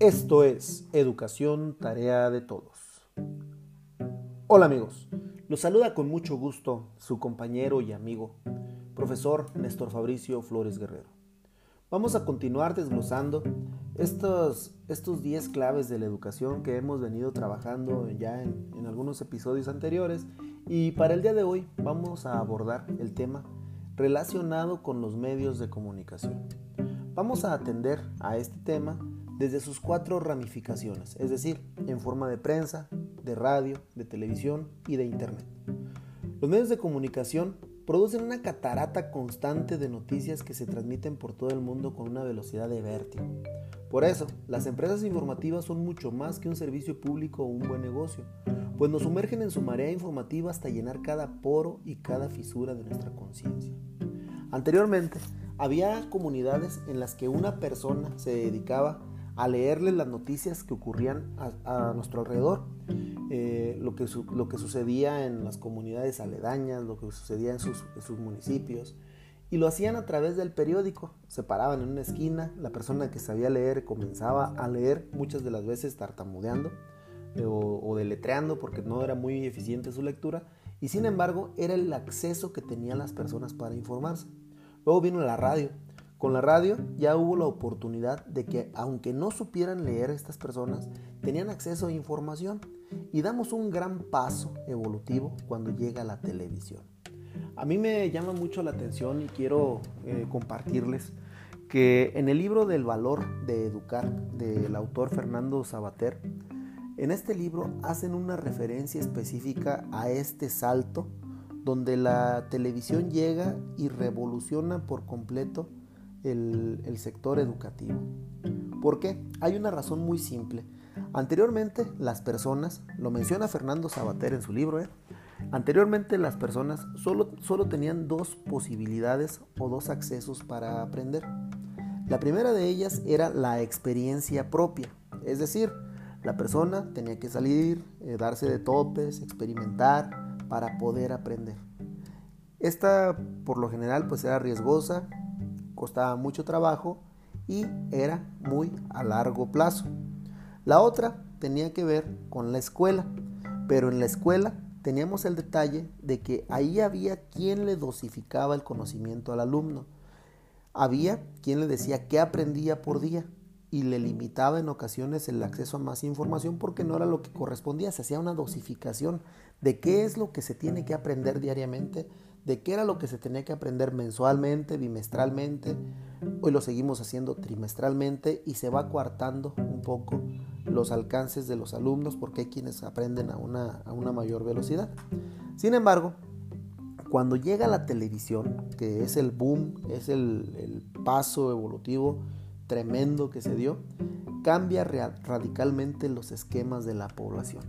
Esto es Educación Tarea de Todos. Hola amigos, los saluda con mucho gusto su compañero y amigo, profesor Néstor Fabricio Flores Guerrero. Vamos a continuar desglosando estos 10 claves de la educación que hemos venido trabajando ya en, en algunos episodios anteriores y para el día de hoy vamos a abordar el tema relacionado con los medios de comunicación. Vamos a atender a este tema desde sus cuatro ramificaciones, es decir, en forma de prensa, de radio, de televisión y de internet. Los medios de comunicación producen una catarata constante de noticias que se transmiten por todo el mundo con una velocidad de vértigo. Por eso, las empresas informativas son mucho más que un servicio público o un buen negocio, pues nos sumergen en su marea informativa hasta llenar cada poro y cada fisura de nuestra conciencia. Anteriormente, había comunidades en las que una persona se dedicaba a leerle las noticias que ocurrían a, nuestro alrededor, eh, lo, que lo que sucedía en las comunidades aledañas, lo que sucedía en sus, municipios, y lo hacían a través del periódico. Se paraban en una esquina, la persona que sabía leer comenzaba a leer, muchas de las veces tartamudeando eh, o, o deletreando porque no era muy eficiente su lectura, y sin embargo era el acceso que tenían las personas para informarse. Luego vino la radio. Con la radio ya hubo la oportunidad de que, aunque no supieran leer estas personas, tenían acceso a información y damos un gran paso evolutivo cuando llega la televisión. A mí me llama mucho la atención y quiero eh, compartirles que en el libro del valor de educar del autor Fernando Sabater, en este libro hacen una referencia específica a este salto donde la televisión llega y revoluciona por completo el, sector educativo. ¿Por qué? Hay una razón muy simple. Anteriormente las personas, lo menciona Fernando Sabater en su libro, ¿eh? anteriormente las personas solo, solo tenían dos posibilidades o dos accesos para aprender. La primera de ellas era la experiencia propia, es decir, la persona tenía que salir, eh, darse de topes, experimentar, para poder aprender. Esta por lo general pues era riesgosa, costaba mucho trabajo y era muy a largo plazo. La otra tenía que ver con la escuela, pero en la escuela teníamos el detalle de que ahí había quien le dosificaba el conocimiento al alumno. Había quien le decía qué aprendía por día y le limitaba en ocasiones el acceso a más información porque no era lo que correspondía, se hacía una dosificación de qué es lo que se tiene que aprender diariamente, de qué era lo que se tenía que aprender mensualmente, bimestralmente, hoy lo seguimos haciendo trimestralmente y se va coartando un poco los alcances de los alumnos porque hay quienes aprenden a una, a una mayor velocidad. Sin embargo, cuando llega la televisión, que es el boom, es el, el paso evolutivo, tremendo que se dio, cambia radicalmente los esquemas de la población.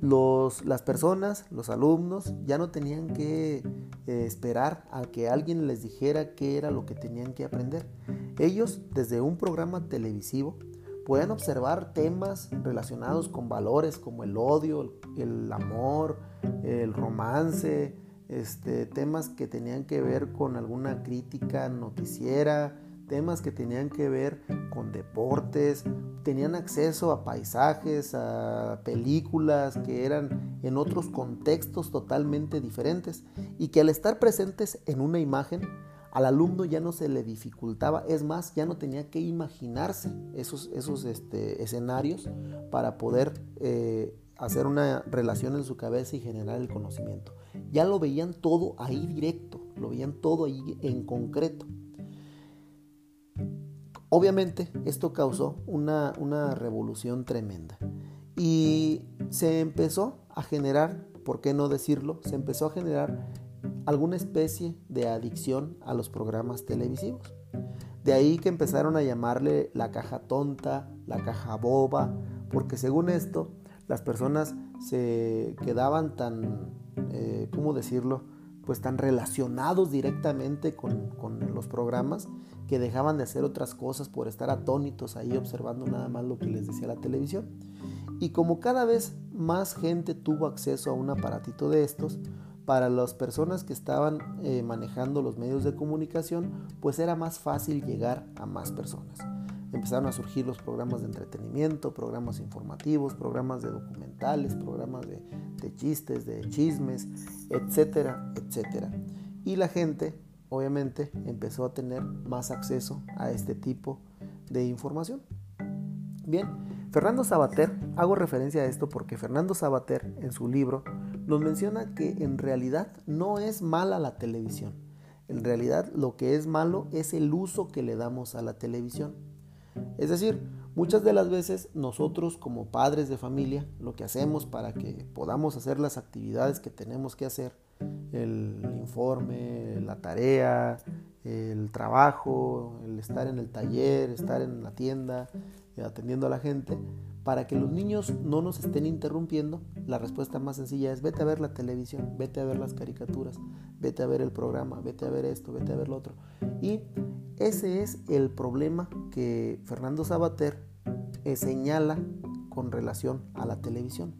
Los, las personas, los alumnos, ya no tenían que eh, esperar a que alguien les dijera qué era lo que tenían que aprender. Ellos, desde un programa televisivo, pueden observar temas relacionados con valores como el odio, el amor, el romance, este, temas que tenían que ver con alguna crítica noticiera, temas que tenían que ver con deportes, tenían acceso a paisajes, a películas que eran en otros contextos totalmente diferentes y que al estar presentes en una imagen, al alumno ya no se le dificultaba, es más, ya no tenía que imaginarse esos, esos este, escenarios para poder eh, hacer una relación en su cabeza y generar el conocimiento. Ya lo veían todo ahí directo, lo veían todo ahí en concreto. Obviamente esto causó una, revolución tremenda y se empezó a generar, ¿por qué no decirlo? Se empezó a generar alguna especie de adicción a los programas televisivos. De ahí que empezaron a llamarle la caja tonta, la caja boba, porque según esto las personas se quedaban tan, eh, ¿cómo decirlo? Pues tan relacionados directamente con, con los programas que dejaban de hacer otras cosas por estar atónitos ahí observando nada más lo que les decía la televisión. Y como cada vez más gente tuvo acceso a un aparatito de estos, para las personas que estaban eh, manejando los medios de comunicación, pues era más fácil llegar a más personas. Empezaron a surgir los programas de entretenimiento, programas informativos, programas de documentales, programas de, chistes, de chismes, etcétera, etcétera. Y la gente, obviamente, empezó a tener más acceso a este tipo de información. Bien, Fernando Sabater, hago referencia a esto porque Fernando Sabater en su libro nos menciona que en realidad no es mala la televisión. En realidad lo que es malo es el uso que le damos a la televisión. Es decir, muchas de las veces nosotros como padres de familia lo que hacemos para que podamos hacer las actividades que tenemos que hacer, el informe, la tarea, el trabajo, el estar en el taller, estar en la tienda, eh, atendiendo a la gente, para que los niños no nos estén interrumpiendo, la respuesta más sencilla es vete a ver la televisión, vete a ver las caricaturas, vete a ver el programa, vete a ver esto, vete a ver lo otro. Y ese es el problema que Fernando Sabater eh, señala con relación a la televisión.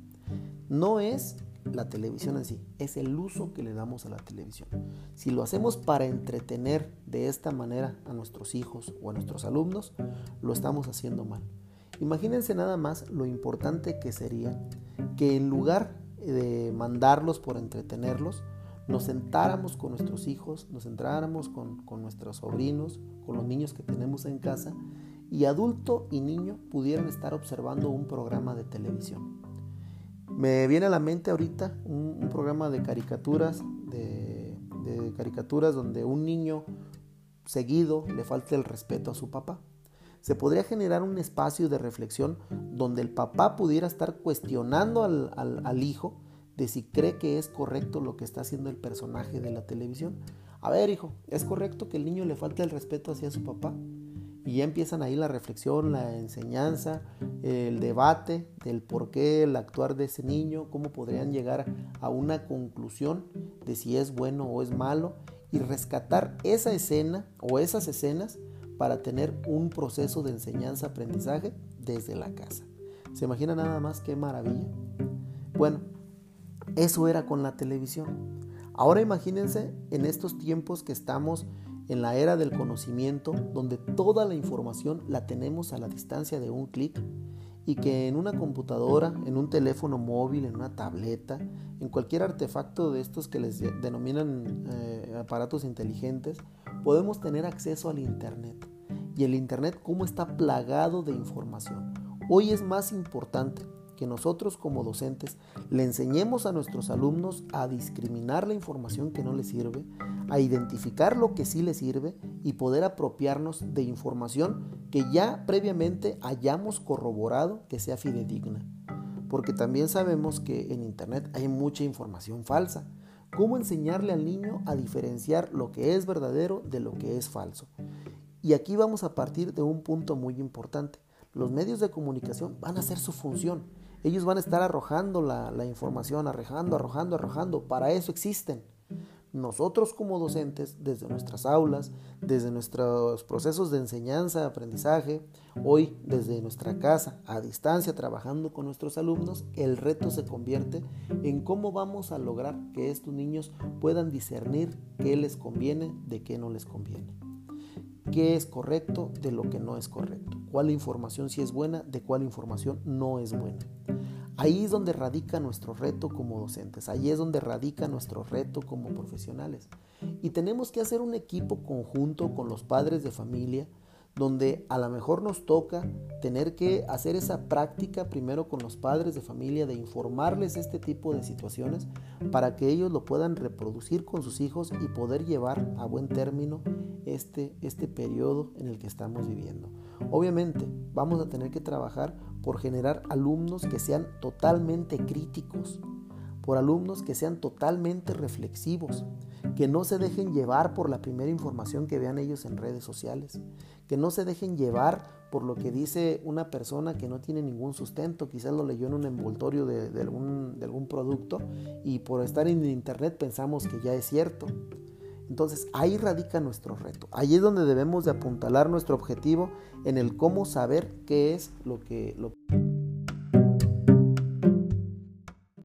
No es la televisión en sí, es el uso que le damos a la televisión. Si lo hacemos para entretener de esta manera a nuestros hijos o a nuestros alumnos, lo estamos haciendo mal. Imagínense nada más lo importante que sería que en lugar de mandarlos por entretenerlos, nos sentáramos con nuestros hijos, nos sentáramos con, con, nuestros sobrinos, con los niños que tenemos en casa, y adulto y niño pudieran estar observando un programa de televisión. Me viene a la mente ahorita un, programa de caricaturas, de, de caricaturas donde un niño seguido le falta el respeto a su papá. Se podría generar un espacio de reflexión donde el papá pudiera estar cuestionando al, al, al hijo de si cree que es correcto lo que está haciendo el personaje de la televisión. A ver, hijo, ¿es correcto que el niño le falte el respeto hacia su papá? Y ya empiezan ahí la reflexión, la enseñanza, el debate del por qué el actuar de ese niño, cómo podrían llegar a una conclusión de si es bueno o es malo y rescatar esa escena o esas escenas para tener un proceso de enseñanza-aprendizaje desde la casa. ¿Se imagina nada más qué maravilla? Bueno, eso era con la televisión. Ahora imagínense en estos tiempos que estamos en la era del conocimiento, donde toda la información la tenemos a la distancia de un clic y que en una computadora, en un teléfono móvil, en una tableta, en cualquier artefacto de estos que les denominan eh, aparatos inteligentes, podemos tener acceso al Internet. Y el Internet, ¿cómo está plagado de información? Hoy es más importante que nosotros como docentes le enseñemos a nuestros alumnos a discriminar la información que no les sirve, a identificar lo que sí les sirve y poder apropiarnos de información que ya previamente hayamos corroborado que sea fidedigna. Porque también sabemos que en Internet hay mucha información falsa. ¿Cómo enseñarle al niño a diferenciar lo que es verdadero de lo que es falso? Y aquí vamos a partir de un punto muy importante. Los medios de comunicación van a hacer su función ellos van a estar arrojando la, información, arrojando, arrojando, arrojando. Para eso existen. Nosotros como docentes, desde nuestras aulas, desde nuestros procesos de enseñanza, aprendizaje, hoy desde nuestra casa, a distancia, trabajando con nuestros alumnos, el reto se convierte en cómo vamos a lograr que estos niños puedan discernir qué les conviene de qué no les conviene. Qué es correcto de lo que no es correcto. Cuál información sí es buena, de cuál información no es buena. Ahí es donde radica nuestro reto como docentes, ahí es donde radica nuestro reto como profesionales. Y tenemos que hacer un equipo conjunto con los padres de familia, donde a lo mejor nos toca tener que hacer esa práctica primero con los padres de familia de informarles este tipo de situaciones para que ellos lo puedan reproducir con sus hijos y poder llevar a buen término este, este periodo en el que estamos viviendo. Obviamente vamos a tener que trabajar por generar alumnos que sean totalmente críticos, por alumnos que sean totalmente reflexivos, que no se dejen llevar por la primera información que vean ellos en redes sociales, que no se dejen llevar por lo que dice una persona que no tiene ningún sustento, quizás lo leyó en un envoltorio de, algún, producto y por estar en internet pensamos que ya es cierto. Entonces ahí radica nuestro reto. Ahí es donde debemos de apuntalar nuestro objetivo en el cómo saber qué es lo que,